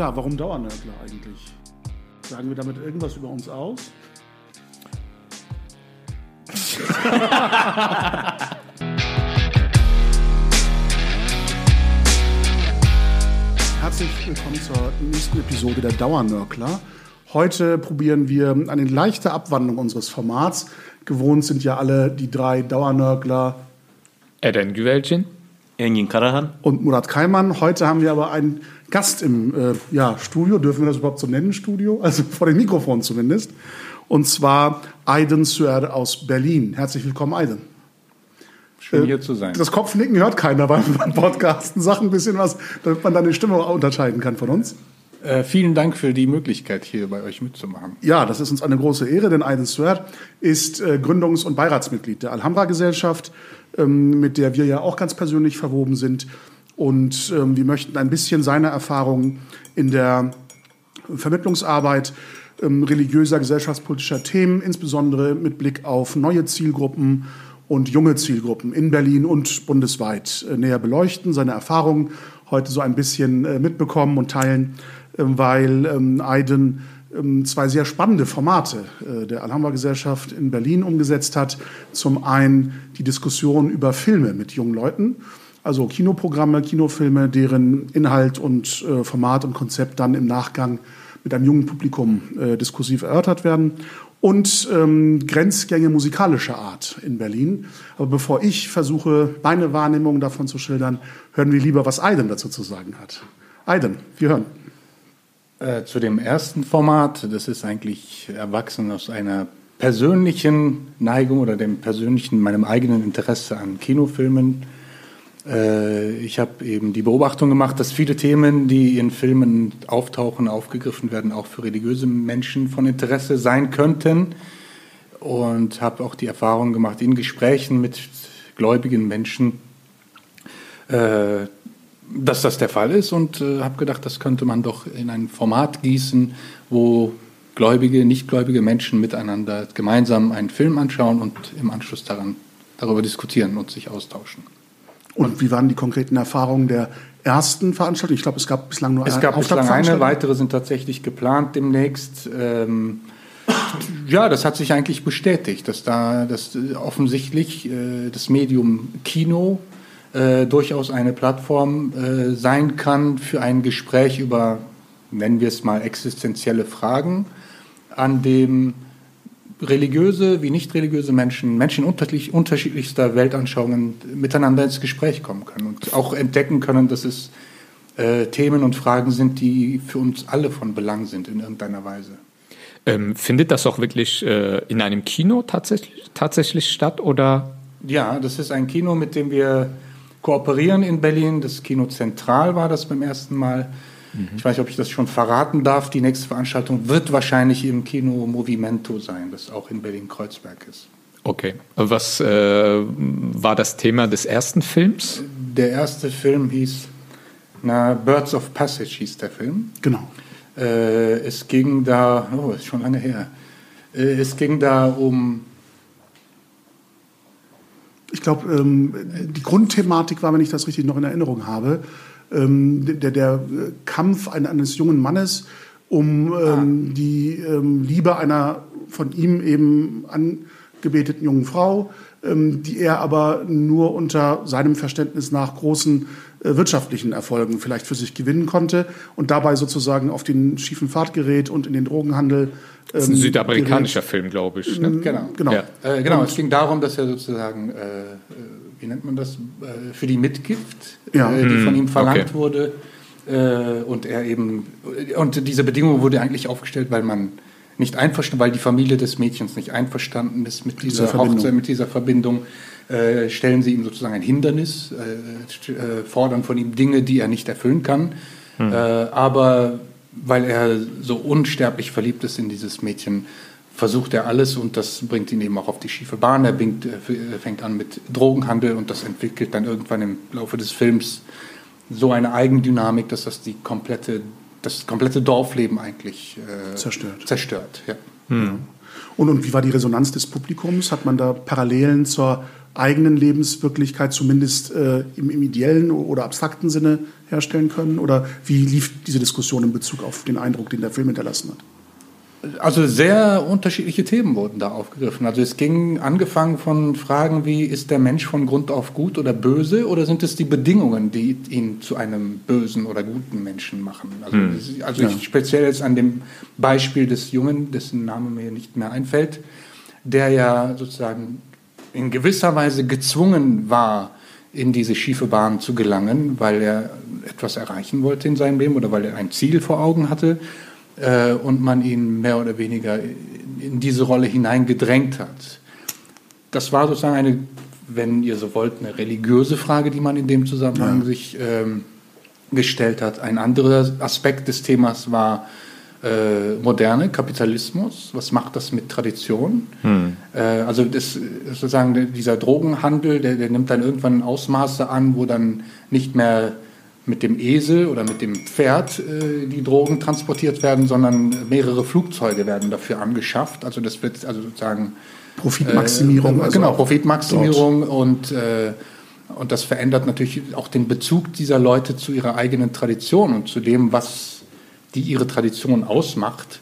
Ja, warum Dauernörgler eigentlich? Sagen wir damit irgendwas über uns aus? Herzlich willkommen zur nächsten Episode der Dauernörkler. Heute probieren wir eine leichte Abwandlung unseres Formats. Gewohnt sind ja alle die drei Dauernörgler Eren Güvelcin. Engin Karahan. und Murat Kaiman. Heute haben wir aber einen Gast im äh, ja, Studio, dürfen wir das überhaupt so nennen, Studio? Also vor dem Mikrofon zumindest. Und zwar Aydin Suer aus Berlin. Herzlich willkommen, Aydin. Schön hier zu sein. Das Kopfnicken hört keiner beim Podcasten. Sag ein bisschen was, damit man deine Stimme auch unterscheiden kann von uns. Äh, vielen Dank für die Möglichkeit, hier bei euch mitzumachen. Ja, das ist uns eine große Ehre, denn Aydin Suer ist äh, Gründungs- und Beiratsmitglied der Alhambra-Gesellschaft, ähm, mit der wir ja auch ganz persönlich verwoben sind. Und ähm, wir möchten ein bisschen seine Erfahrungen in der Vermittlungsarbeit ähm, religiöser, gesellschaftspolitischer Themen, insbesondere mit Blick auf neue Zielgruppen und junge Zielgruppen in Berlin und bundesweit äh, näher beleuchten, seine Erfahrungen heute so ein bisschen äh, mitbekommen und teilen, ähm, weil ähm, Aydin ähm, zwei sehr spannende Formate äh, der Alhambra-Gesellschaft in Berlin umgesetzt hat. Zum einen die Diskussion über Filme mit jungen Leuten, also Kinoprogramme, Kinofilme, deren Inhalt und äh, Format und Konzept dann im Nachgang mit einem jungen Publikum äh, diskursiv erörtert werden. Und ähm, Grenzgänge musikalischer Art in Berlin. Aber bevor ich versuche, meine Wahrnehmung davon zu schildern, hören wir lieber, was Aydin dazu zu sagen hat. Aydin, wir hören. Äh, zu dem ersten Format, das ist eigentlich erwachsen aus einer persönlichen Neigung oder dem persönlichen, meinem eigenen Interesse an Kinofilmen. Äh, ich habe eben die Beobachtung gemacht, dass viele Themen, die in Filmen auftauchen, aufgegriffen werden, auch für religiöse Menschen von Interesse sein könnten. Und habe auch die Erfahrung gemacht in Gesprächen mit gläubigen Menschen, äh, dass das der Fall ist und äh, habe gedacht, das könnte man doch in ein Format gießen, wo gläubige, nichtgläubige Menschen miteinander gemeinsam einen Film anschauen und im Anschluss daran darüber diskutieren und sich austauschen. Und wie waren die konkreten Erfahrungen der ersten Veranstaltung? Ich glaube, es gab bislang nur Es eine gab bislang eine, weitere sind tatsächlich geplant demnächst. Ähm, ja, das hat sich eigentlich bestätigt, dass da dass äh, offensichtlich äh, das Medium Kino äh, durchaus eine Plattform äh, sein kann für ein Gespräch über, nennen wir es mal, existenzielle Fragen, an dem religiöse wie nicht religiöse Menschen, Menschen unterschiedlich, unterschiedlichster Weltanschauungen miteinander ins Gespräch kommen können und auch entdecken können, dass es äh, Themen und Fragen sind, die für uns alle von Belang sind in irgendeiner Weise. Ähm, findet das auch wirklich äh, in einem Kino tatsächlich, tatsächlich statt oder? Ja, das ist ein Kino, mit dem wir kooperieren in Berlin. Das Kino Zentral war das beim ersten Mal. Ich weiß nicht, ob ich das schon verraten darf. Die nächste Veranstaltung wird wahrscheinlich im Kino Movimento sein, das auch in Berlin-Kreuzberg ist. Okay. Was äh, war das Thema des ersten Films? Der erste Film hieß, na, Birds of Passage hieß der Film. Genau. Äh, es ging da, oh, ist schon lange her. Äh, es ging da um, Ich glaube, ähm, die Grundthematik war, wenn ich das richtig noch in Erinnerung habe, der, der äh, Kampf ein- eines jungen Mannes um ähm, die ähm, Liebe einer von ihm eben angebeteten jungen Frau, ähm, die er aber nur unter seinem Verständnis nach großen äh, wirtschaftlichen Erfolgen vielleicht für sich gewinnen konnte und dabei sozusagen auf den schiefen Pfad gerät und in den Drogenhandel. Das ist ein ähm, südamerikanischer Film, glaube ich. Ne? genau. Genau. Ja. Äh, genau, es ging darum, dass er sozusagen, äh, äh, wie nennt man das, äh, für die Mitgift, Ja. äh, die von ihm verlangt okay. wurde, äh, und er eben, und diese Bedingung wurde eigentlich aufgestellt, weil man nicht einverstanden, weil die Familie des Mädchens nicht einverstanden ist mit dieser, Verbindung. Hochzeit, mit dieser Verbindung, äh, stellen sie ihm sozusagen ein Hindernis, äh, äh, fordern von ihm Dinge, die er nicht erfüllen kann. Äh, aber weil er so unsterblich verliebt ist in dieses Mädchen, versucht er alles und das bringt ihn eben auch auf die schiefe Bahn. Er bringt, äh, äh, fängt an mit Drogenhandel und das entwickelt dann irgendwann im Laufe des Films so eine Eigendynamik, dass das die komplette, das komplette Dorfleben eigentlich äh, Zerstört. zerstört ja. Und, und wie war die Resonanz des Publikums? Hat man da Parallelen zur eigenen Lebenswirklichkeit zumindest äh, im, im, ideellen oder abstrakten Sinne herstellen können? Oder wie lief diese Diskussion in Bezug auf den Eindruck, den der Film hinterlassen hat? Also sehr unterschiedliche Themen wurden da aufgegriffen. Also es ging angefangen von Fragen wie, ist der Mensch von Grund auf gut oder böse oder sind es die Bedingungen, die ihn zu einem bösen oder guten Menschen machen? Also, hm. also ich, speziell jetzt an dem Beispiel des Jungen, dessen Name mir nicht mehr einfällt, der ja sozusagen in gewisser Weise gezwungen war, in diese schiefe Bahn zu gelangen, weil er etwas erreichen wollte in seinem Leben oder weil er ein Ziel vor Augen hatte äh, und man ihn mehr oder weniger in diese Rolle hineingedrängt hat. Das war sozusagen eine, wenn ihr so wollt, eine religiöse Frage, die man in dem Zusammenhang ja. sich ähm, gestellt hat. Ein anderer Aspekt des Themas war äh, moderne Kapitalismus. Was macht das mit Tradition? Hm. Äh, also das, sozusagen dieser Drogenhandel, der, der nimmt dann irgendwann Ausmaße an, wo dann nicht mehr mit dem Esel oder mit dem Pferd äh, die Drogen transportiert werden, sondern mehrere Flugzeuge werden dafür angeschafft. Also das wird also sozusagen Profitmaximierung. Äh, also genau, Profitmaximierung und äh, und das verändert natürlich auch den Bezug dieser Leute zu ihrer eigenen Tradition und zu dem, was die ihre Tradition ausmacht.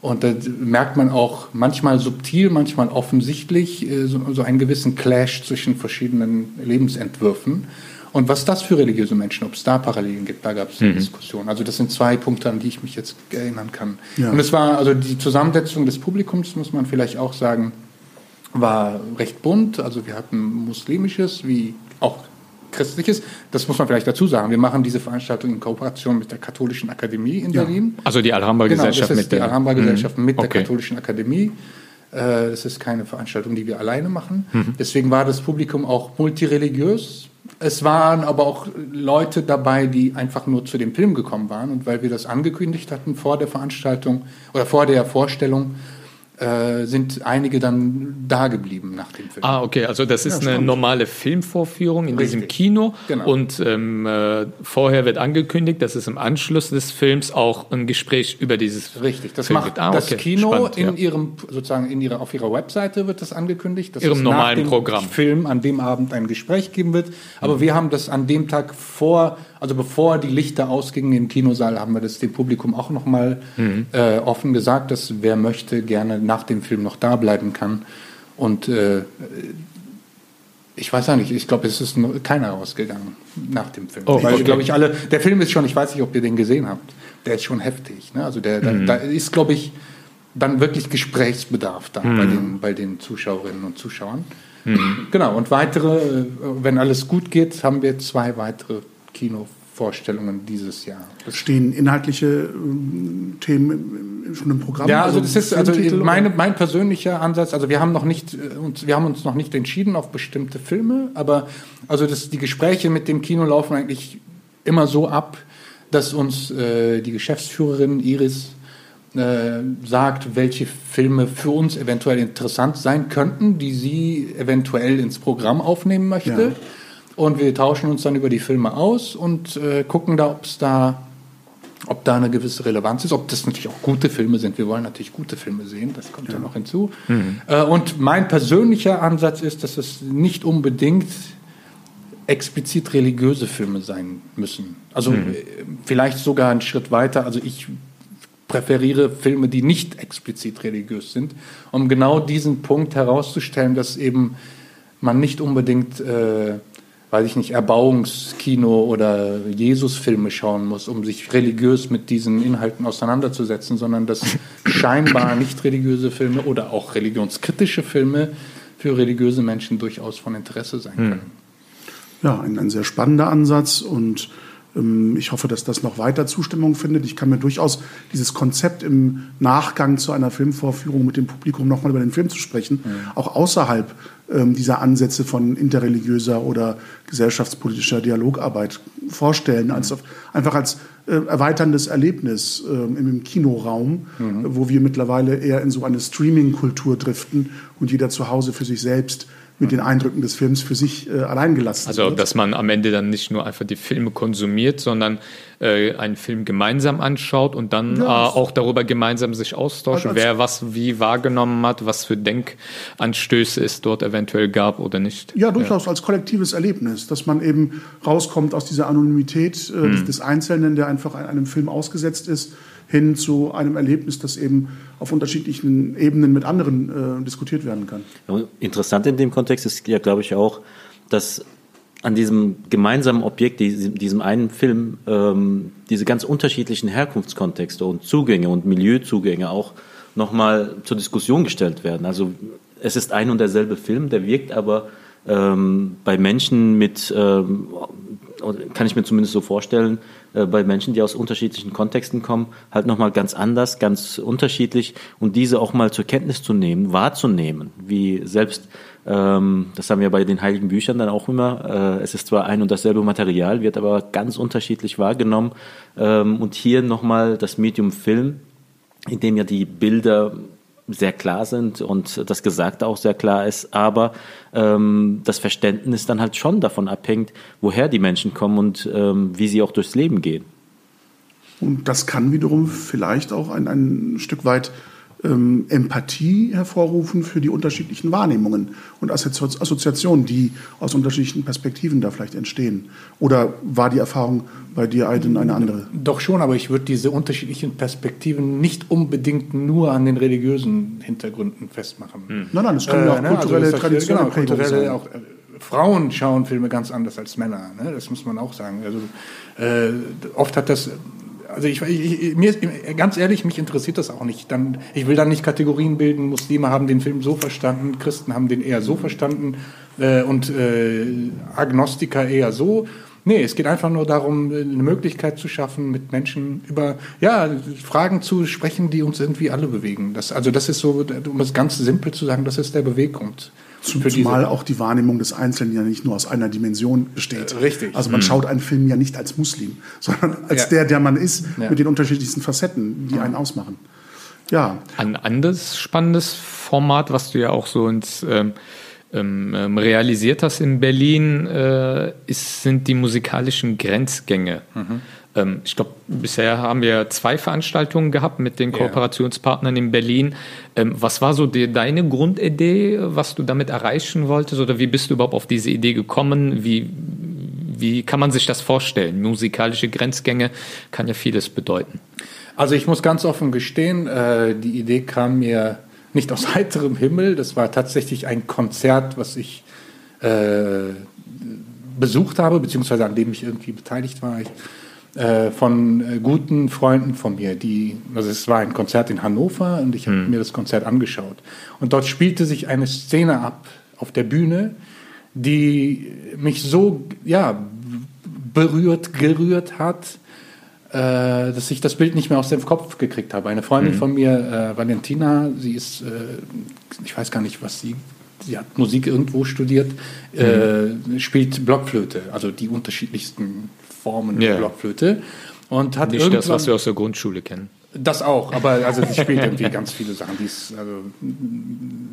Und da merkt man auch manchmal subtil, manchmal offensichtlich äh, so, so einen gewissen Clash zwischen verschiedenen Lebensentwürfen. Und was das für religiöse Menschen, ob es da Parallelen gibt, da gab es mhm. Diskussionen. Also das sind zwei Punkte, an die ich mich jetzt erinnern kann. Ja. Und es war, also die Zusammensetzung des Publikums, muss man vielleicht auch sagen, war recht bunt. Also wir hatten muslimisches wie auch christliches. Das muss man vielleicht dazu sagen. Wir machen diese Veranstaltung in Kooperation mit der Katholischen Akademie in ja. Berlin. Also die Alhambra-Gesellschaft genau, mit der Alhambra-Gesellschaft mhm. mit okay. der Katholischen Akademie. Äh, das ist keine Veranstaltung, die wir alleine machen. Mhm. Deswegen war das Publikum auch multireligiös. Es waren aber auch Leute dabei, die einfach nur zu dem Film gekommen waren. Und weil wir das angekündigt hatten vor der Veranstaltung oder vor der Vorstellung, äh, sind einige dann da geblieben nach dem Film. Ah, okay, also das ist ja, eine normale Filmvorführung in Richtig. diesem Kino genau. und ähm, äh, vorher wird angekündigt, dass es im Anschluss des Films auch ein Gespräch über dieses Richtig, das Film macht ah, das Kino Spannend, in ja. ihrem sozusagen in ihrer auf ihrer Webseite wird das angekündigt, dass ihrem es normalen nach dem Programm Film an dem Abend ein Gespräch geben wird, aber mhm. wir haben das an dem Tag vor also bevor die Lichter ausgingen im Kinosaal, haben wir das dem Publikum auch noch mal mhm. äh, offen gesagt, dass wer möchte gerne nach dem Film noch da bleiben kann. Und äh, ich weiß auch nicht, ich glaube, es ist keiner rausgegangen nach dem Film. Oh, Weil, okay. glaube ich, alle, der Film ist schon, ich weiß nicht, ob ihr den gesehen habt, der ist schon heftig. Ne? Also der, mhm. da, da, ist, glaube ich, dann wirklich Gesprächsbedarf da mhm. bei, den, bei den Zuschauerinnen und Zuschauern. Mhm. Genau, und weitere, äh, wenn alles gut geht, haben wir zwei weitere Kinovorstellungen dieses Jahr. Das Stehen inhaltliche äh, Themen schon im Programm? Ja, also, also das ist also meine, mein persönlicher Ansatz. Also wir haben noch nicht äh, uns, wir haben uns noch nicht entschieden auf bestimmte Filme, aber also das, die Gespräche mit dem Kino laufen eigentlich immer so ab, dass uns äh, die Geschäftsführerin Iris äh, sagt, welche Filme für uns eventuell interessant sein könnten, die sie eventuell ins Programm aufnehmen möchte. Ja. Und wir tauschen uns dann über die Filme aus und äh, gucken da, ob es da, ob da eine gewisse Relevanz ist, ob das natürlich auch gute Filme sind. Wir wollen natürlich gute Filme sehen, das kommt ja, ja noch hinzu. Mhm. Äh, und mein persönlicher Ansatz ist, dass es nicht unbedingt explizit religiöse Filme sein müssen. Also mhm. Äh, vielleicht sogar einen Schritt weiter. Also ich präferiere Filme, die nicht explizit religiös sind, um genau diesen Punkt herauszustellen, dass eben man nicht unbedingt äh, weiß ich nicht, Erbauungskino oder Jesusfilme schauen muss, um sich religiös mit diesen Inhalten auseinanderzusetzen, sondern dass scheinbar nicht religiöse Filme oder auch religionskritische Filme für religiöse Menschen durchaus von Interesse sein hm. können. Ja, ein, ein sehr spannender Ansatz und ähm, ich hoffe, dass das noch weiter Zustimmung findet. Ich kann mir durchaus dieses Konzept im Nachgang zu einer Filmvorführung mit dem Publikum nochmal über den Film zu sprechen, mhm. auch außerhalb dieser Ansätze von interreligiöser oder gesellschaftspolitischer Dialogarbeit vorstellen, als auf, einfach als äh, erweiterndes Erlebnis äh, im Kinoraum, mhm. wo wir mittlerweile eher in so eine Streaming-Kultur driften und jeder zu Hause für sich selbst mit den Eindrücken des Films für sich äh, allein gelassen also, wird. Also, dass man am Ende dann nicht nur einfach die Filme konsumiert, sondern äh, einen Film gemeinsam anschaut und dann ja, äh, auch darüber gemeinsam sich austauschen, also wer was wie wahrgenommen hat, was für Denkanstöße es dort eventuell gab oder nicht. Ja, durchaus ja. als kollektives Erlebnis, dass man eben rauskommt aus dieser Anonymität äh, mhm. des Einzelnen, der einfach einem Film ausgesetzt ist hin zu einem Erlebnis, das eben auf unterschiedlichen Ebenen mit anderen äh, diskutiert werden kann. interessant in dem Kontext ist ja, glaube ich, auch, dass an diesem gemeinsamen Objekt, diesem, einen Film, ähm, diese ganz unterschiedlichen Herkunftskontexte und Zugänge und Milieuzugänge auch nochmal zur Diskussion gestellt werden. Also es ist ein und derselbe Film, der wirkt aber ähm, bei Menschen mit, ähm, kann ich mir zumindest so vorstellen, äh, bei Menschen, die aus unterschiedlichen Kontexten kommen, halt nochmal ganz anders, ganz unterschiedlich. Und diese auch mal zur Kenntnis zu nehmen, wahrzunehmen, wie selbst, ähm, das haben wir bei den heiligen Büchern dann auch immer, äh, es ist zwar ein und dasselbe Material, wird aber ganz unterschiedlich wahrgenommen. Ähm, und hier nochmal das Medium Film, in dem ja die Bilder sehr klar sind und das Gesagte auch sehr klar ist, aber ähm, das Verständnis dann halt schon davon abhängt, woher die Menschen kommen und ähm, wie sie auch durchs Leben gehen. Und das kann wiederum vielleicht auch ein, ein Stück weit ähm, Empathie hervorrufen für die unterschiedlichen Wahrnehmungen und Assoziationen, die aus unterschiedlichen Perspektiven da vielleicht entstehen. Oder war die Erfahrung bei dir, Aiden, eine andere? Doch schon, aber ich würde diese unterschiedlichen Perspektiven nicht unbedingt nur an den religiösen Hintergründen festmachen. Hm. Nein, nein, es können ja auch äh, kulturelle, also traditionelle genau, kulturelle auch, äh, Frauen schauen Filme ganz anders als Männer, ne? das muss man auch sagen. Also, äh, oft hat das also ich, ich, mir ganz ehrlich, mich interessiert das auch nicht. Dann, ich will dann nicht Kategorien bilden. Muslime haben den Film so verstanden, Christen haben den eher so verstanden äh, und äh, Agnostiker eher so. Nee, es geht einfach nur darum, eine Möglichkeit zu schaffen, mit Menschen über ja, Fragen zu sprechen, die uns irgendwie alle bewegen. Das, also das ist so, um es ganz simpel zu sagen, das ist der Beweggrund. Zumal auch die Wahrnehmung des Einzelnen ja nicht nur aus einer Dimension besteht. Äh, richtig. Also man mhm. schaut einen Film ja nicht als Muslim, sondern als ja. der, der man ist, ja. mit den unterschiedlichsten Facetten, die ja. einen ausmachen. Ja. Ein anderes spannendes Format, was du ja auch so ins ähm, ähm, ähm realisiert hast in Berlin, äh, ist, sind die musikalischen Grenzgänge. Mhm. Ähm, ich glaube, bisher haben wir zwei Veranstaltungen gehabt mit den Kooperationspartnern in Berlin. Ähm, was war so die, deine Grundidee, was du damit erreichen wolltest oder wie bist du überhaupt auf diese Idee gekommen? Wie, wie kann man sich das vorstellen? Musikalische Grenzgänge kann ja vieles bedeuten. Also ich muss ganz offen gestehen, äh, die Idee kam mir nicht aus heiterem Himmel. Das war tatsächlich ein Konzert, was ich äh, besucht habe, beziehungsweise an dem ich irgendwie beteiligt war. Ich äh, von äh, guten Freunden von mir, die, also es war ein Konzert in Hannover und ich habe hm. mir das Konzert angeschaut. Und dort spielte sich eine Szene ab auf der Bühne, die mich so, ja, berührt, gerührt hat, äh, dass ich das Bild nicht mehr aus dem Kopf gekriegt habe. Eine Freundin mhm. von mir, äh, Valentina, sie ist, äh, ich weiß gar nicht, was sie, sie hat Musik irgendwo studiert, mhm. spielt Blockflöte, also die unterschiedlichsten Formen yeah. Blockflöte. Und hat Nicht das, was wir aus der Grundschule kennen. Das auch, aber also sie spielt irgendwie ganz viele Sachen. Die ist also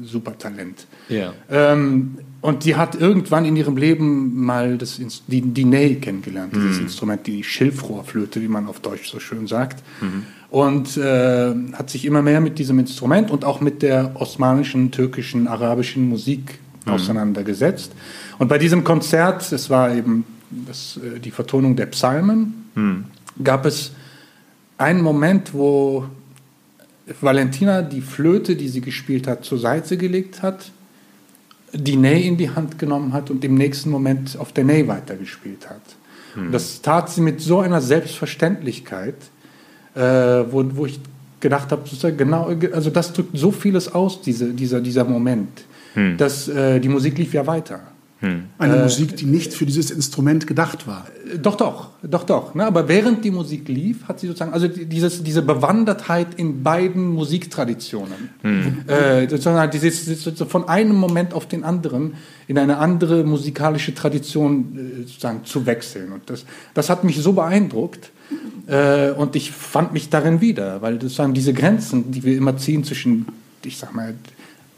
super Talent. Ja. Ähm, und die hat irgendwann in ihrem Leben mal das, die, die Ney kennengelernt, dieses mhm. Instrument, die Schilfrohrflöte, wie man auf Deutsch so schön sagt. Mhm. Und äh, hat sich immer mehr mit diesem Instrument und auch mit der osmanischen, türkischen, arabischen Musik mhm. auseinandergesetzt. Und bei diesem Konzert, es war eben das, äh, die Vertonung der Psalmen, hm. gab es einen Moment, wo Valentina die Flöte, die sie gespielt hat, zur Seite gelegt hat, die Ney in die Hand genommen hat und im nächsten Moment auf der Ney weitergespielt hat. Hm. Das tat sie mit so einer Selbstverständlichkeit, äh, wo, wo ich gedacht habe, genau, also das drückt so vieles aus, diese, dieser, dieser Moment, hm. dass äh, die Musik lief ja weiter. Hm. Eine äh, Musik, die nicht für dieses Instrument gedacht war. Doch, doch, doch, doch. Ne? Aber während die Musik lief, hat sie sozusagen, also dieses, diese Bewandertheit in beiden Musiktraditionen, hm. äh, sozusagen dieses, von einem Moment auf den anderen in eine andere musikalische Tradition äh, sozusagen zu wechseln. Und das, das hat mich so beeindruckt. Äh, und ich fand mich darin wieder, weil sozusagen diese Grenzen, die wir immer ziehen zwischen, ich sag mal,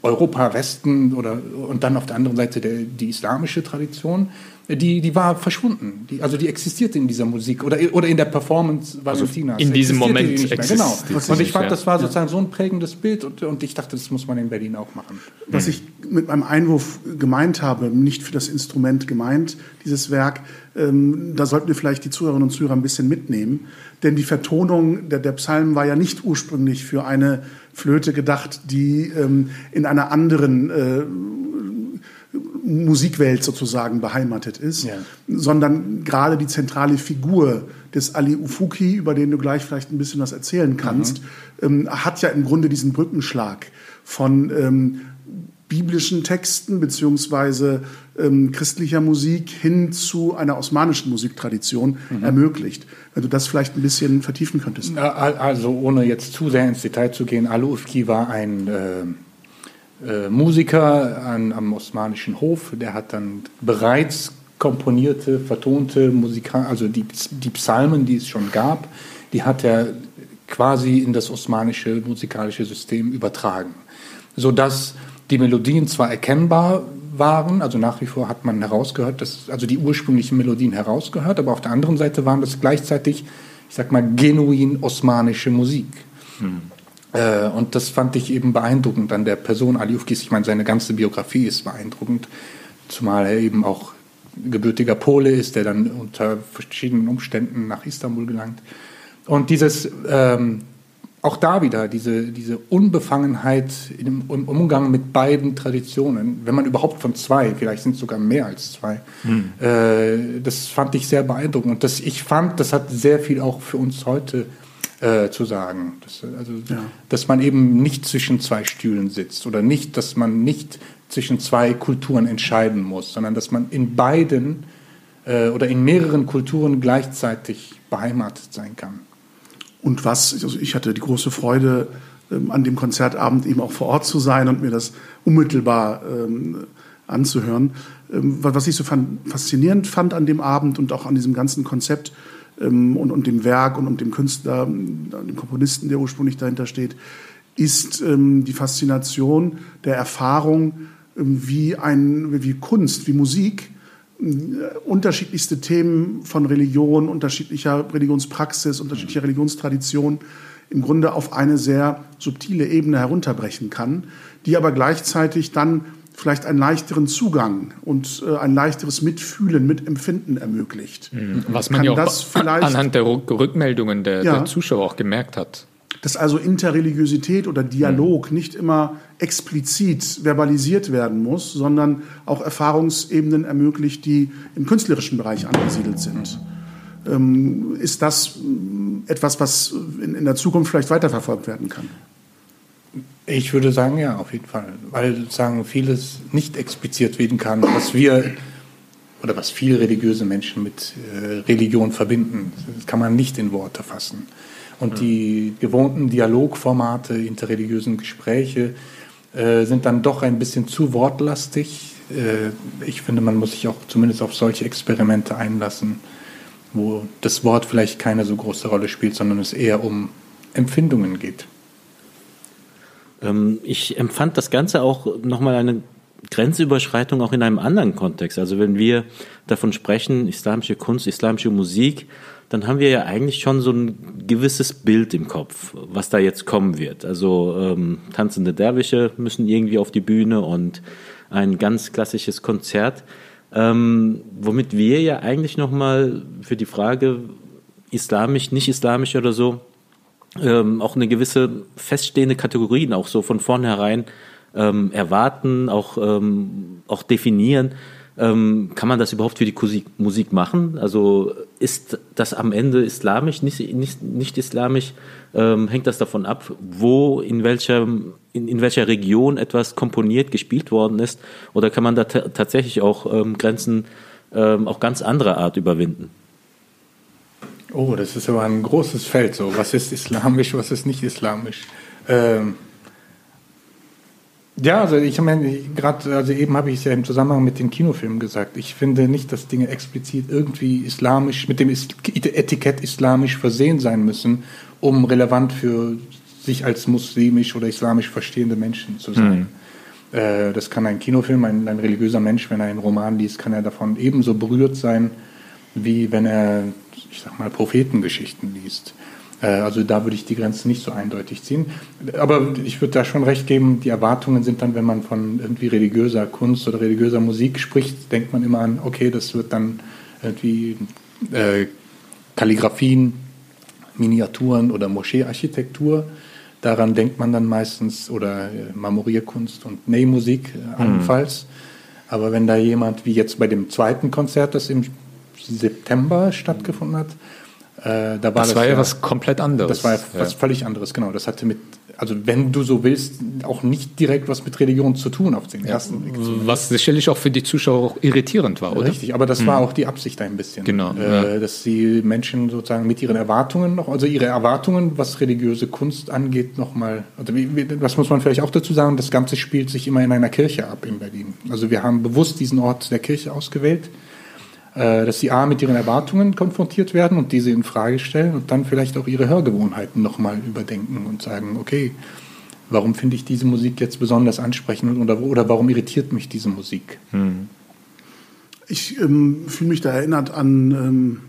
Europa, Westen oder und dann auf der anderen Seite der, die islamische Tradition, die, die war verschwunden. Die, also die existierte in dieser Musik oder, oder in der Performance Valentinas. Also in diesem Moment die nicht Genau. Und ich fand, das war sozusagen so ein prägendes Bild und, und ich dachte, das muss man in Berlin auch machen. Was ich mit meinem Einwurf gemeint habe, nicht für das Instrument gemeint, dieses Werk, ähm, da sollten wir vielleicht die Zuhörerinnen und Zuhörer ein bisschen mitnehmen. Denn die Vertonung der, der Psalmen war ja nicht ursprünglich für eine Flöte gedacht, die ähm, in einer anderen äh, Musikwelt sozusagen beheimatet ist, ja. sondern gerade die zentrale Figur des Ali Ufuki, über den du gleich vielleicht ein bisschen was erzählen kannst, mhm. ähm, hat ja im Grunde diesen Brückenschlag von ähm, biblischen Texten beziehungsweise ähm, christlicher Musik hin zu einer osmanischen Musiktradition mhm. ermöglicht. Wenn du das vielleicht ein bisschen vertiefen könntest. Also ohne jetzt zu sehr ins Detail zu gehen, Alufki war ein äh, äh, Musiker an, am osmanischen Hof, der hat dann bereits komponierte, vertonte Musik, also die, die Psalmen, die es schon gab, die hat er quasi in das osmanische musikalische System übertragen, sodass die Melodien zwar erkennbar waren, also nach wie vor hat man herausgehört, dass, also die ursprünglichen Melodien herausgehört, aber auf der anderen Seite waren das gleichzeitig, ich sag mal, genuin osmanische Musik. Hm. Äh, und das fand ich eben beeindruckend an der Person Ali Ufkis. Ich meine, seine ganze Biografie ist beeindruckend, zumal er eben auch gebürtiger Pole ist, der dann unter verschiedenen Umständen nach Istanbul gelangt. Und dieses ähm, auch da wieder diese, diese Unbefangenheit im, im, Umgang mit beiden Traditionen, wenn man überhaupt von zwei, vielleicht sind es sogar mehr als zwei, hm. äh, das fand ich sehr beeindruckend. Und das, ich fand, das hat sehr viel auch für uns heute äh, zu sagen. Das, also, ja. Dass man eben nicht zwischen zwei Stühlen sitzt oder nicht, dass man nicht zwischen zwei Kulturen entscheiden muss, sondern dass man in beiden äh, oder in mehreren Kulturen gleichzeitig beheimatet sein kann. Und was, also ich hatte die große Freude, ähm, an dem Konzertabend eben auch vor Ort zu sein und mir das unmittelbar ähm, anzuhören. Ähm, was ich so faszinierend fand an dem Abend und auch an diesem ganzen Konzept ähm, und, und dem Werk und, und dem Künstler, ähm, dem Komponisten, der ursprünglich dahinter steht, ist ähm, die Faszination der Erfahrung, wie, ein, wie Kunst, wie Musik unterschiedlichste Themen von Religion, unterschiedlicher Religionspraxis, unterschiedlicher Religionstradition im Grunde auf eine sehr subtile Ebene herunterbrechen kann, die aber gleichzeitig dann vielleicht einen leichteren Zugang und äh, ein leichteres Mitfühlen, Mitempfinden ermöglicht. Mhm. Was man kann ja auch anhand der Rückmeldungen der, ja, der Zuschauer auch gemerkt hat dass also Interreligiosität oder Dialog mhm. nicht immer explizit verbalisiert werden muss, sondern auch Erfahrungsebenen ermöglicht, die im künstlerischen Bereich angesiedelt sind. Ähm, ist das äh, etwas, was in, in der Zukunft vielleicht weiterverfolgt werden kann? Ich würde sagen, ja, auf jeden Fall, weil sagen vieles nicht expliziert werden kann, was wir oder was viele religiöse Menschen mit äh, Religion verbinden. Das kann man nicht in Worte fassen. Und die gewohnten Dialogformate, interreligiösen Gespräche äh, sind dann doch ein bisschen zu wortlastig. Äh, ich finde, man muss sich auch zumindest auf solche Experimente einlassen, wo das Wort vielleicht keine so große Rolle spielt, sondern es eher um Empfindungen geht. Ähm, ich empfand das Ganze auch nochmal eine Grenzüberschreitung auch in einem anderen Kontext. Also wenn wir davon sprechen, islamische Kunst, islamische Musik, dann haben wir ja eigentlich schon so ein gewisses Bild im Kopf, was da jetzt kommen wird. Also ähm, tanzende Derwische müssen irgendwie auf die Bühne und ein ganz klassisches Konzert, ähm, womit wir ja eigentlich nochmal für die Frage islamisch, nicht islamisch oder so, ähm, auch eine gewisse feststehende Kategorien auch so von vornherein ähm, erwarten, auch, ähm, auch definieren ähm, kann man das überhaupt für die Musik machen? Also ist das am Ende islamisch, nicht, nicht, nicht islamisch? Ähm, hängt das davon ab, wo, in welcher, in, in welcher Region etwas komponiert, gespielt worden ist? Oder kann man da tatsächlich auch ähm, Grenzen ähm, auch ganz anderer Art überwinden? Oh, das ist aber ein großes Feld. So, was ist islamisch, was ist nicht islamisch? Ähm, ja, also ich meine, gerade, also eben habe ich es ja im Zusammenhang mit den Kinofilmen gesagt. Ich finde nicht, dass Dinge explizit irgendwie islamisch, mit dem Etikett islamisch versehen sein müssen, um relevant für sich als muslimisch oder islamisch verstehende Menschen zu sein. Äh, das kann ein Kinofilm, ein, ein, religiöser Mensch, wenn er einen Roman liest, kann er davon ebenso berührt sein, wie wenn er, ich sag mal, Prophetengeschichten liest. Äh, also da würde ich die Grenze nicht so eindeutig ziehen. Aber ich würde da schon recht geben, die Erwartungen sind dann, wenn man von irgendwie religiöser Kunst oder religiöser Musik spricht, denkt man immer an, okay, das wird dann irgendwie äh, Kalligraphien, Miniaturen oder Moscheearchitektur. Daran denkt man dann meistens, oder äh, Marmorierkunst und Nähmusik äh, allenfalls. Mhm. Aber wenn da jemand, wie jetzt bei dem zweiten Konzert, das im September stattgefunden hat, äh, da war das, das war ja, was komplett anderes. Das war ja was völlig anderes, genau. Das hatte mit, also wenn du so willst, auch nicht direkt was mit Religion zu tun auf den ersten Blick. Was sicherlich auch für die Zuschauer auch irritierend war, oder? Richtig, aber das mhm. war auch die Absicht ein bisschen. Genau. Äh, ja. Dass die Menschen sozusagen mit ihren Erwartungen noch, also ihre Erwartungen, was religiöse Kunst angeht, nochmal, also was muss man vielleicht auch dazu sagen, das Ganze spielt sich immer in einer Kirche ab in Berlin. Also wir haben bewusst diesen Ort der Kirche ausgewählt äh, dass sie A mit ihren Erwartungen konfrontiert werden und diese in Frage stellen und dann vielleicht auch ihre Hörgewohnheiten nochmal überdenken und sagen, okay, warum finde ich diese Musik jetzt besonders ansprechend oder, oder warum irritiert mich diese Musik? Hm. Ich ähm, fühle mich da erinnert an ähm,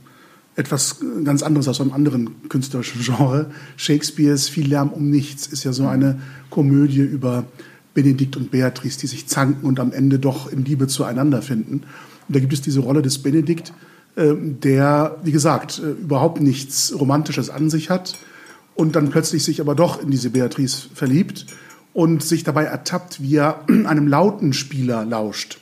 etwas ganz anderes aus einem anderen künstlerischen Genre. Shakespeares Viel Lärm um nichts ist ja so eine Komödie über Benedikt und Beatrice, die sich zanken und am Ende doch in Liebe zueinander finden. Und da gibt es diese Rolle des Benedikt, äh, der, wie gesagt, äh, überhaupt nichts Romantisches an sich hat und dann plötzlich sich aber doch in diese Beatrice verliebt und sich dabei ertappt, wie er einem lauten Spieler lauscht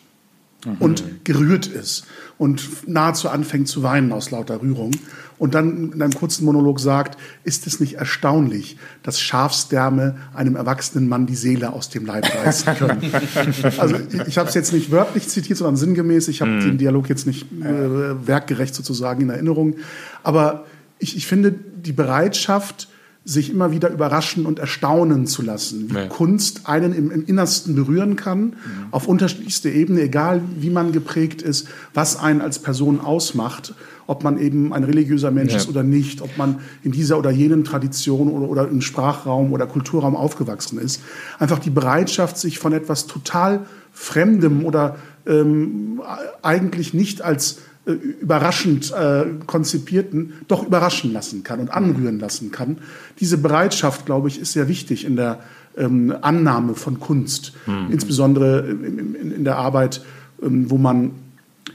mhm. und gerührt ist und nahezu anfängt zu weinen aus lauter Rührung und dann in einem kurzen Monolog sagt, ist es nicht erstaunlich, dass Schafsdärme einem erwachsenen Mann die Seele aus dem Leib reißen können. also ich, ich habe es jetzt nicht wörtlich zitiert, sondern sinngemäß. Ich habe mm. den Dialog jetzt nicht äh, werkgerecht sozusagen in Erinnerung. Aber ich, ich finde die Bereitschaft, sich immer wieder überraschen und erstaunen zu lassen, wie nee. Kunst einen im, im, Innersten berühren kann, mhm. auf unterschiedlichste Ebene, egal wie man geprägt ist, was einen als Person ausmacht, ob man eben ein religiöser Mensch ja. ist oder nicht, ob man in dieser oder jenen Tradition oder, oder im Sprachraum oder Kulturraum aufgewachsen ist. Einfach die Bereitschaft, sich von etwas total Fremdem oder ähm, eigentlich nicht als äh, überraschend äh, konzipierten doch überraschen lassen kann und anrühren lassen kann. Diese Bereitschaft, glaube ich, ist sehr wichtig in der ähm, Annahme von Kunst, mhm. insbesondere in, in, in, der Arbeit, ähm, wo man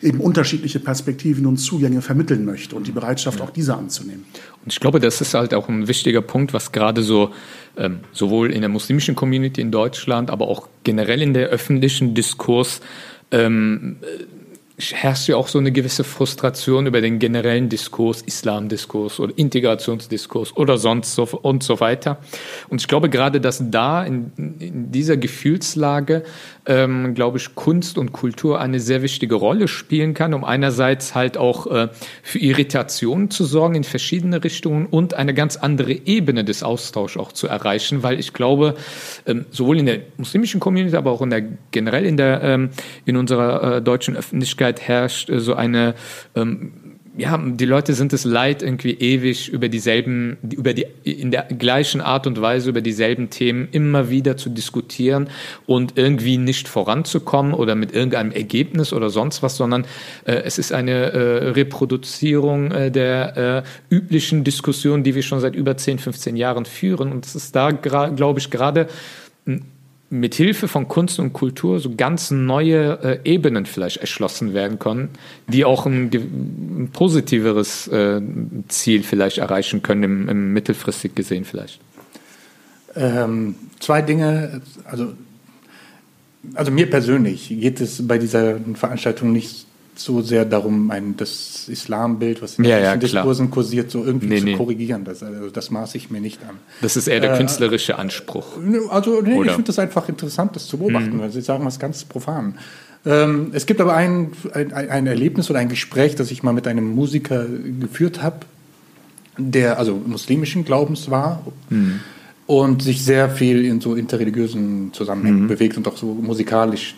eben unterschiedliche Perspektiven und Zugänge vermitteln möchte und die Bereitschaft, auch diese anzunehmen. Und ich glaube, das ist halt auch ein wichtiger Punkt, was gerade so ähm, sowohl in der muslimischen Community in Deutschland, aber auch generell in der öffentlichen Diskurs ähm, herrscht ja auch so eine gewisse Frustration über den generellen Diskurs, Islamdiskurs oder Integrationsdiskurs oder sonst so und so weiter. Und ich glaube gerade, dass da in, in dieser Gefühlslage, ähm, glaube ich, Kunst und Kultur eine sehr wichtige Rolle spielen kann, um einerseits halt auch äh, für Irritationen zu sorgen in verschiedene Richtungen und eine ganz andere Ebene des Austauschs auch zu erreichen, weil ich glaube, ähm, sowohl in der muslimischen Community, aber auch in der generell in der ähm, in unserer äh, deutschen Öffentlichkeit Öffentlichkeit herrscht äh, so eine ähm, ja, die Leute sind es leid, irgendwie ewig über dieselben, über die, in der gleichen Art und Weise über dieselben Themen immer wieder zu diskutieren und irgendwie nicht voranzukommen oder mit irgendeinem Ergebnis oder sonst was, sondern äh, es ist eine äh, Reproduzierung äh, der äh, üblichen Diskussion, die wir schon seit über 10, 15 Jahren führen. Und es ist da, glaube ich, gerade mit Hilfe von Kunst und Kultur so ganz neue äh, Ebenen vielleicht erschlossen werden können, die auch ein, ein positiveres äh, Ziel vielleicht erreichen können, im, im mittelfristig gesehen vielleicht. Ähm, zwei Dinge, also, also mir persönlich geht es bei dieser Veranstaltung nicht so sehr darum, ein, das Islambild, was in ja, ja, Diskursen kursiert, so irgendwie nee, zu nee. korrigieren. Das, also das maße ich mir nicht an. Das ist eher der äh, künstlerische Anspruch. Also nee, ich finde das einfach interessant, das zu beobachten, mhm. weil Sie sagen was ganz profan. Ähm, es gibt aber ein, ein, ein Erlebnis oder ein Gespräch, das ich mal mit einem Musiker geführt habe, der also muslimischen Glaubens war. Mhm und sich sehr viel in so interreligiösen Zusammenhängen mhm. bewegt und auch so musikalisch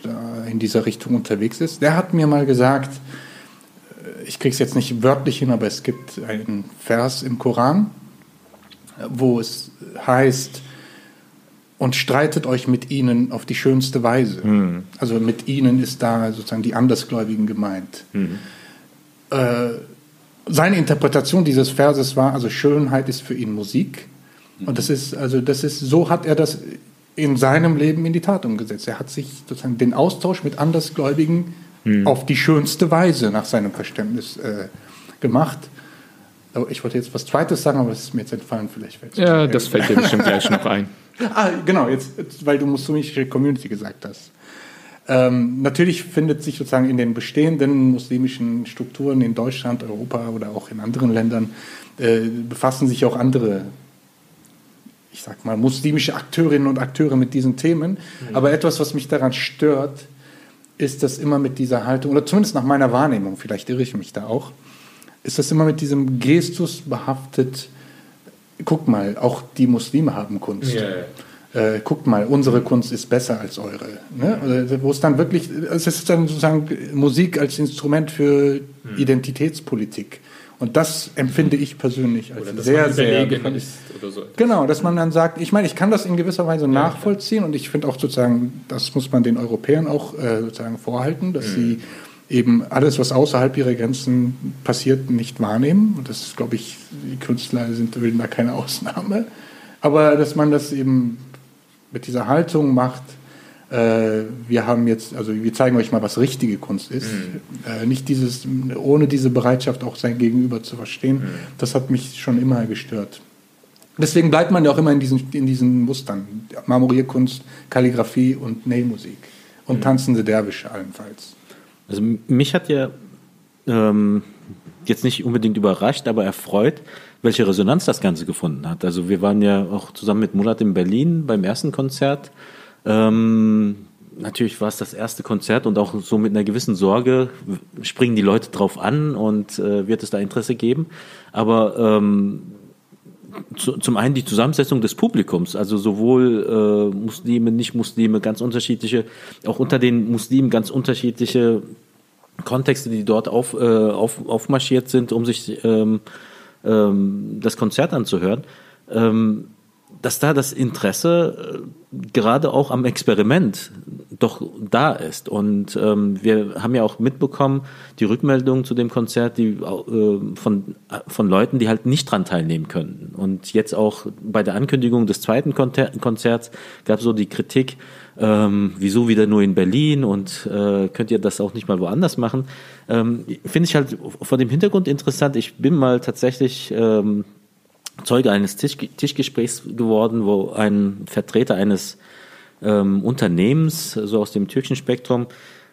in dieser Richtung unterwegs ist. Der hat mir mal gesagt, äh, ich kriege es jetzt nicht wörtlich hin, aber es gibt einen Vers im Koran, wo es heißt, und streitet euch mit ihnen auf die schönste Weise. Mhm. Also mit ihnen ist da sozusagen die Andersgläubigen gemeint. Mhm. Äh, seine Interpretation dieses Verses war, also Schönheit ist für ihn Musik. Und das ist, also das ist, so hat er das in seinem Leben in die Tat umgesetzt. Er hat sich sozusagen den Austausch mit Andersgläubigen Mhm. auf die schönste Weise nach seinem Verständnis äh, gemacht. Ich wollte jetzt was Zweites sagen, aber es ist mir jetzt entfallen. Vielleicht fällt's mir Ja, das fällt dir bestimmt gleich noch ein. Ah, genau, jetzt, jetzt, weil du muslimische Community gesagt hast. Ähm, natürlich findet sich sozusagen in den bestehenden muslimischen Strukturen in Deutschland, Europa oder auch in anderen Ländern, äh, befassen sich auch andere, ich sag mal, muslimische Akteurinnen und Akteure mit diesen Themen. Aber etwas, was mich daran stört, ist das immer mit dieser Haltung, oder zumindest nach meiner Wahrnehmung, vielleicht irre ich mich da auch, ist das immer mit diesem Gestus behaftet, guck mal, auch die Muslime haben Kunst. Äh, guckt mal, unsere Kunst ist besser als eure. Ne? Also, wo es dann wirklich, es ist dann sozusagen Musik als Instrument für Identitätspolitik. Und das empfinde ich persönlich als sehr, sehr. oder so. Genau, dass man dann sagt, ich meine, ich kann das in gewisser Weise nachvollziehen und ich finde auch sozusagen, das muss man den Europäern auch äh, sozusagen vorhalten, dass sie eben alles, was außerhalb ihrer Grenzen passiert, nicht wahrnehmen. Und das ist, glaube ich, die Künstler sind bilden da keine Ausnahme. Aber dass man das eben mit dieser Haltung macht, wir haben jetzt, also wir zeigen euch mal, was richtige Kunst ist. Äh, nicht dieses, ohne diese Bereitschaft auch sein Gegenüber zu verstehen, das hat mich schon immer gestört. Deswegen bleibt man ja auch immer in diesen, in diesen Mustern. Marmorierkunst, Kalligrafie und Nähmusik. Und tanzende Derwische allenfalls. Also mich hat ja ähm, jetzt nicht unbedingt überrascht, aber erfreut, welche Resonanz das Ganze gefunden hat. Also wir waren ja auch zusammen mit Murat in Berlin beim ersten Konzert. Ähm, natürlich war es das erste Konzert und auch so mit einer gewissen Sorge springen die Leute drauf an und äh, wird es da Interesse geben. Aber ähm, zu, zum einen die Zusammensetzung des Publikums, also sowohl äh, Muslime, Nicht-Muslime, ganz unterschiedliche, auch unter den Muslimen ganz unterschiedliche Kontexte, die dort auf, äh, auf, aufmarschiert sind, um sich ähm, ähm, das Konzert anzuhören, ähm, dass da das Interesse äh, gerade auch am Experiment doch da ist. Und ähm, wir haben ja auch mitbekommen, die Rückmeldungen zu dem Konzert, die äh, von, äh, von Leuten, die halt nicht dran teilnehmen könnten. Und jetzt auch bei der Ankündigung des zweiten Konter Konzerts gab es so die Kritik, ähm, wieso wieder nur in Berlin und äh, könnt ihr das auch nicht mal woanders machen? Ähm, Finde ich halt vor dem Hintergrund interessant. Ich bin mal tatsächlich ähm, Zeuge eines Tisch, Tischgesprächs geworden, wo ein Vertreter eines ähm, Unternehmens, so aus dem türkischen Spektrum,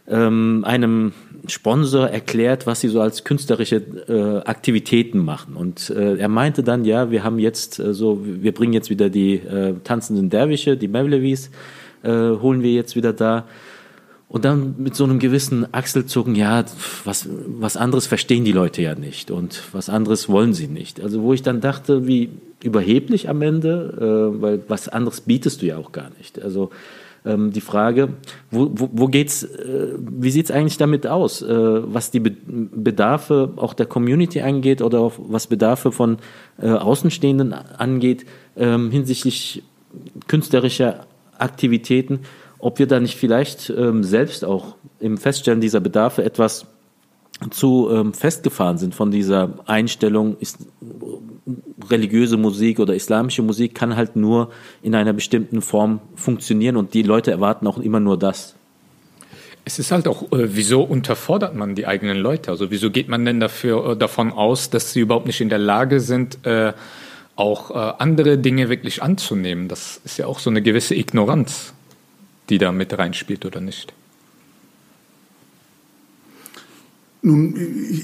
ähm, einem Sponsor erklärt, was sie so als künstlerische äh, Aktivitäten machen. Und äh, er meinte dann, ja, wir haben jetzt äh, so, wir bringen jetzt wieder die äh, tanzenden Derwische, die Mevlevis, äh, holen wir jetzt wieder da. Und dann mit so einem gewissen Achselzucken, ja, was, was anderes verstehen die Leute ja nicht und was anderes wollen sie nicht. Also wo ich dann dachte, wie überheblich am Ende, äh, weil was anderes bietest du ja auch gar nicht. Also ähm, die Frage, wo, wo, wo geht's, äh, wie sieht's eigentlich damit aus, äh, was die Be Bedarfe auch der Community angeht oder auch was Bedarfe von äh, Außenstehenden angeht ähm, hinsichtlich künstlerischer Aktivitäten, ob wir da nicht vielleicht ähm, selbst auch im Feststellen dieser Bedarfe etwas zu ähm, festgefahren sind von dieser Einstellung, ist religiöse Musik oder islamische Musik kann halt nur in einer bestimmten Form funktionieren und die Leute erwarten auch immer nur das. Es ist halt auch, äh, wieso unterfordert man die eigenen Leute? Also wieso geht man denn dafür, äh, davon aus, dass sie überhaupt nicht in der Lage sind, äh, auch andere Dinge wirklich anzunehmen? Das ist ja auch so eine gewisse Ignoranz, die da mit reinspielt, oder nicht? Nun,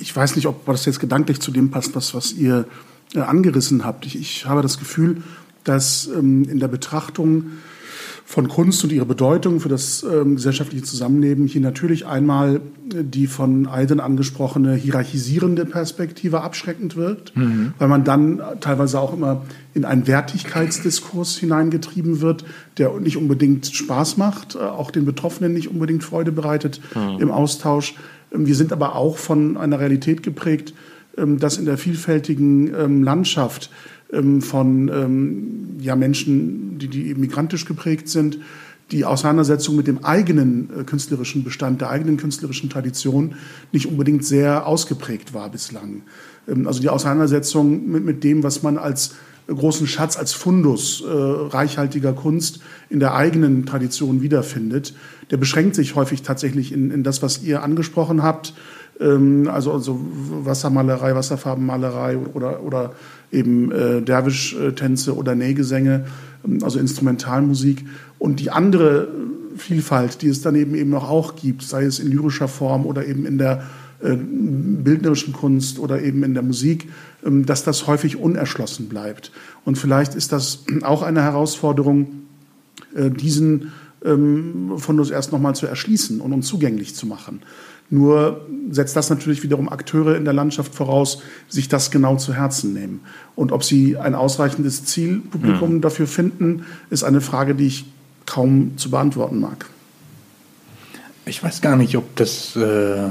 ich weiß nicht, ob das jetzt gedanklich zu dem passt, was, was ihr äh, angerissen habt. Ich, ich habe das Gefühl, dass ähm, in der Betrachtung von Kunst und ihrer Bedeutung für das ähm, gesellschaftliche Zusammenleben hier natürlich einmal äh, die von Aiden angesprochene hierarchisierende Perspektive abschreckend wirkt, weil man dann teilweise auch immer in einen Wertigkeitsdiskurs hineingetrieben wird, der nicht unbedingt Spaß macht, äh, auch den Betroffenen nicht unbedingt Freude bereitet im Austausch. Ähm, Wir sind aber auch von einer Realität geprägt, ähm, dass in der vielfältigen ähm, Landschaft ähm, von ähm, ja, Menschen, die, die migrantisch geprägt sind, die Auseinandersetzung mit dem eigenen äh, künstlerischen Bestand, der eigenen künstlerischen Tradition nicht unbedingt sehr ausgeprägt war bislang. Ähm, also die Auseinandersetzung mit, mit dem, was man als großen Schatz, als Fundus äh, reichhaltiger Kunst in der eigenen Tradition wiederfindet, der beschränkt sich häufig tatsächlich in, in das, was ihr angesprochen habt, ähm, also, also Wassermalerei, Wasserfarbenmalerei oder, oder eben äh, Derwisch-Tänze oder Nähgesänge, ähm, also Instrumentalmusik. Und die andere Vielfalt, die es dann eben noch auch gibt, sei es in lyrischer Form oder eben in der äh, bildnerischen Kunst oder eben in der Musik, ähm, dass das häufig unerschlossen bleibt. Und vielleicht ist das auch eine Herausforderung, äh, diesen ähm, Fundus erst nochmal zu erschließen und um zugänglich zu machen. Nur setzt das natürlich wiederum Akteure in der Landschaft voraus, sich das genau zu Herzen nehmen. Und ob sie ein ausreichendes Zielpublikum mhm. dafür finden, ist eine Frage, die ich kaum zu beantworten mag. Ich weiß gar nicht, ob das äh,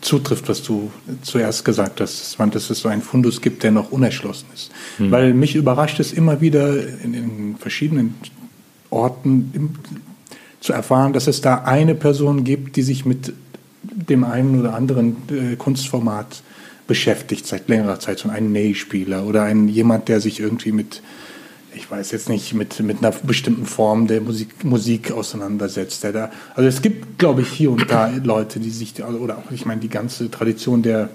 zutrifft, was du zuerst gesagt hast, dass es so einen Fundus gibt, der noch unerschlossen ist. Mhm. Weil mich überrascht es immer wieder in, in verschiedenen Orten, im, zu erfahren, dass es da eine Person gibt, die sich mit dem einen oder anderen äh, Kunstformat beschäftigt seit längerer Zeit, so ein Nähspieler oder ein jemand, der sich irgendwie mit, ich weiß jetzt nicht, mit, mit einer bestimmten Form der Musik, Musik auseinandersetzt. Der da, also es gibt, glaube ich, hier und da Leute, die sich, oder auch, ich meine, die ganze Tradition der,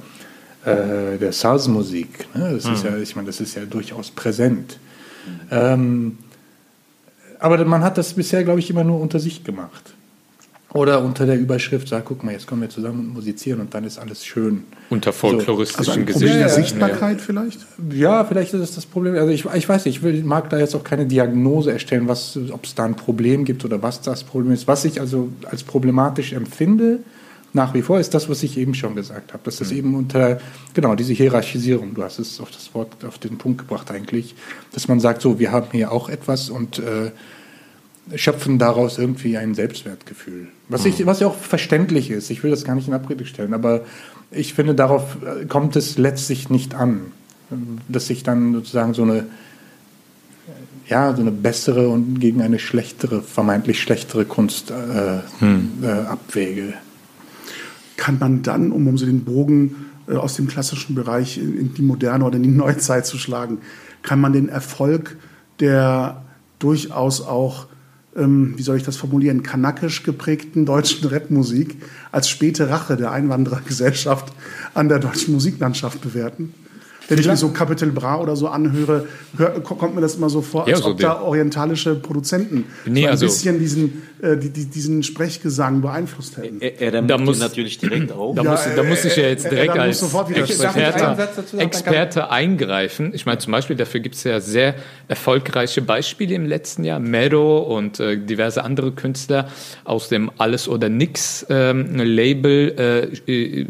äh, der Salzmusik, ne? das mhm. ist ja, ich meine, das ist ja durchaus präsent. Ähm, aber man hat das bisher, glaube ich, immer nur unter sich gemacht. Oder unter der Überschrift sagt, guck mal, jetzt kommen wir zusammen und musizieren und dann ist alles schön. Unter folkloristischen so. also Gesichtern. der Sichtbarkeit ja. vielleicht? Ja, vielleicht ist es das Problem. Also ich, ich weiß nicht, ich will, mag da jetzt auch keine Diagnose erstellen, ob es da ein Problem gibt oder was das Problem ist. Was ich also als problematisch empfinde, nach wie vor ist das, was ich eben schon gesagt habe, dass das mhm. eben unter, genau, diese Hierarchisierung, du hast es auf das Wort, auf den Punkt gebracht eigentlich, dass man sagt, so, wir haben hier auch etwas und äh, schöpfen daraus irgendwie ein Selbstwertgefühl. Was, mhm. ich, was ja auch verständlich ist, ich will das gar nicht in Abrede stellen, aber ich finde, darauf äh, kommt es letztlich nicht an, dass sich dann sozusagen so eine ja, so eine bessere und gegen eine schlechtere, vermeintlich schlechtere Kunst äh, hm. äh, abwäge kann man dann, um, um so den Bogen äh, aus dem klassischen Bereich in, die moderne oder in die Neuzeit zu schlagen, kann man den Erfolg der durchaus auch, ähm, wie soll ich das formulieren, kanakisch geprägten deutschen Rapmusik als späte Rache der Einwanderergesellschaft an der deutschen Musiklandschaft bewerten? Wenn ich mir so Capital Bra oder so anhöre, hör, kommt mir das immer so vor, als ja, so ob da orientalische Produzenten nee, so ein also bisschen diesen, äh, die, die, diesen Sprechgesang beeinflusst hätten. Er, er da muss natürlich direkt auf. Da, ja, muss, da muss ich ja jetzt direkt als Experte, Experte eingreifen. Ich meine, zum Beispiel dafür gibt es ja sehr erfolgreiche Beispiele im letzten Jahr. Mero und äh, diverse andere Künstler aus dem Alles oder Nix ähm, Label, äh, äh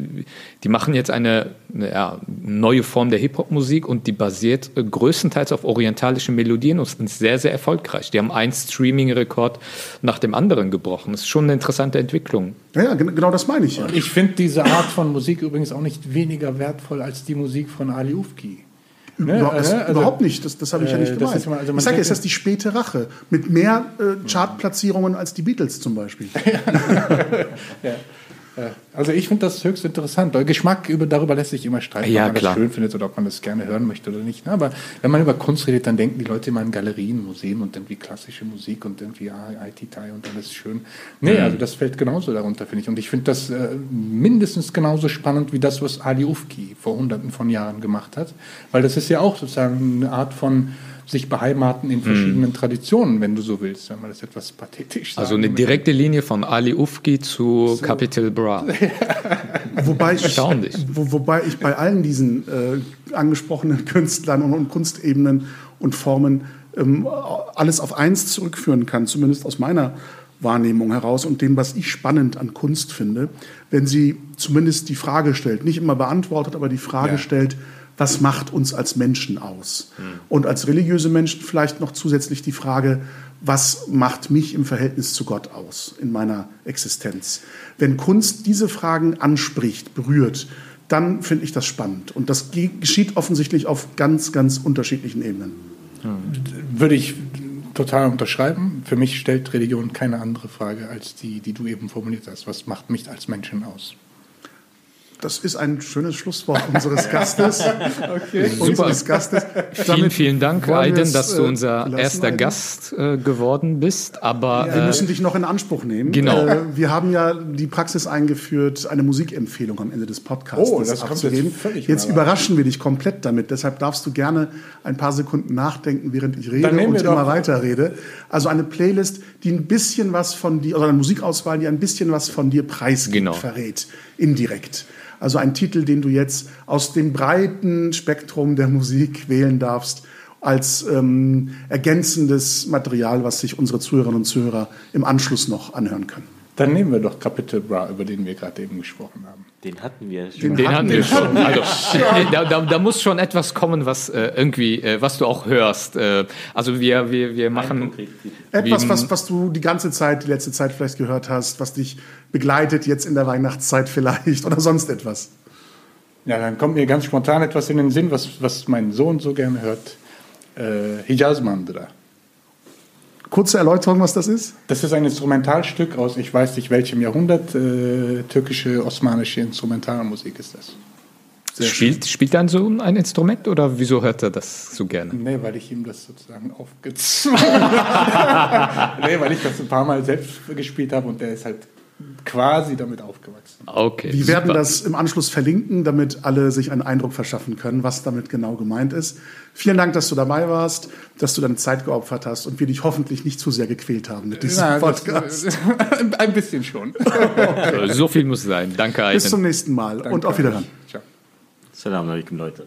die machen jetzt eine, ja, neue Form der Hip-Hop-Musik und die basiert äh, größtenteils auf orientalischen Melodien und ist sehr, sehr erfolgreich. Die haben einen Streaming-Rekord nach dem anderen gebrochen. Das ist schon eine interessante Entwicklung. Ja, genau das meine ich. Ja. Ich finde diese Art von Musik übrigens auch nicht weniger wertvoll als die Musik von Ali Ufki. Ne? Über, das, also, überhaupt nicht, das, das habe ich ja nicht äh, gemeint. Mal, also ich sage, ist das die späte Rache mit mehr äh, Chartplatzierungen als die Beatles zum Beispiel. ja. Also ich finde das höchst interessant. Der Geschmack über, darüber lässt sich immer streiten, ja, ob man klar. das schön findet oder ob man das gerne hören möchte oder nicht. Aber wenn man über Kunst redet, dann denken die Leute immer an Galerien, Museen und irgendwie klassische Musik und irgendwie ah, IT-Tai und alles schön. Nee, mhm. also das fällt genauso darunter, finde ich. Und ich finde das äh, mindestens genauso spannend wie das, was Ali Ufki vor hunderten von Jahren gemacht hat. Weil das ist ja auch sozusagen eine Art von sich beheimaten in verschiedenen mm. Traditionen, wenn du so willst, wenn man das etwas pathetisch sagt. Also eine direkte Linie von Ali Ufki zu so. Capital Bra. wobei, ich, wo, wobei ich bei allen diesen äh, angesprochenen Künstlern und, und, Kunstebenen und Formen ähm, alles auf eins zurückführen kann, zumindest aus meiner Wahrnehmung heraus und dem, was ich spannend an Kunst finde, wenn sie zumindest die Frage stellt, nicht immer beantwortet, aber die Frage ja. stellt, was macht uns als Menschen aus? Mhm. Und als religiöse Menschen vielleicht noch zusätzlich die Frage, was macht mich im Verhältnis zu Gott aus in meiner Existenz? Wenn Kunst diese Fragen anspricht, berührt, dann finde ich das spannend. Und das geschieht offensichtlich auf ganz, ganz unterschiedlichen Ebenen. Würde ich total unterschreiben. Für mich stellt Religion keine andere Frage als die, die du eben formuliert hast. Was macht mich als Menschen aus? Das ist ein schönes Schlusswort unseres Gastes. okay. Unseres Gastes. vielen, vielen Dank, Aiden, dass du äh, unser erster Aiden. Gast äh, geworden bist. Aber wir äh, müssen dich noch in Anspruch nehmen. Genau. Äh, wir haben ja die Praxis eingeführt, eine Musikempfehlung am Ende des Podcasts oh, das abzugeben. Jetzt jetzt überraschen wir dich komplett damit. Deshalb darfst du gerne ein paar Sekunden nachdenken, während ich rede und immer weiter rede. Also eine Playlist, die ein bisschen was von dir, oder eine Musikauswahl, die ein bisschen was von dir preisgibt, genau. verrät, indirekt. Also ein Titel, den du jetzt aus dem breiten Spektrum der Musik wählen darfst, als ähm, ergänzendes Material, was sich unsere Zuhörerinnen und Zuhörer im Anschluss noch anhören können. Dann nehmen wir doch Kapitel Bra, über den wir gerade eben gesprochen haben. Den hatten wir schon. Den, den hatten wir schon. Also, da, da, da, muss schon etwas kommen, was äh, irgendwie, äh, was du auch hörst. Äh, also wir, wir, wir machen etwas, was, was du die ganze Zeit, die letzte Zeit vielleicht gehört hast, was dich begleitet jetzt in der Weihnachtszeit vielleicht oder sonst etwas. Ja, dann kommt mir ganz spontan etwas in den Sinn, was, was mein Sohn so gerne hört. Äh, Hijaz Mandra. Kurze Erläuterung, was das ist? Das ist ein Instrumentalstück aus, ich weiß nicht welchem Jahrhundert, äh, türkische, osmanische Instrumentalmusik ist das. spielt, spielt dein Sohn ein Instrument oder wieso hört er das so gerne? Nee, weil ich ihm das sozusagen aufgezwungen habe. nee, weil ich das ein paar Mal selbst gespielt habe und der ist halt quasi damit aufgewachsen. Okay. Wir werden das im Anschluss verlinken, damit alle sich einen Eindruck verschaffen können, was damit genau gemeint ist. Vielen Dank, dass du dabei warst, dass du deine Zeit geopfert hast und wir dich hoffentlich nicht zu sehr gequält haben mit diesem Na, Podcast. Das, ein bisschen schon. okay. So viel muss sein. Danke, Aiden. Bis zum nächsten Mal Danke. und auf Wiederhören. Ciao. Salam alaikum, Leute.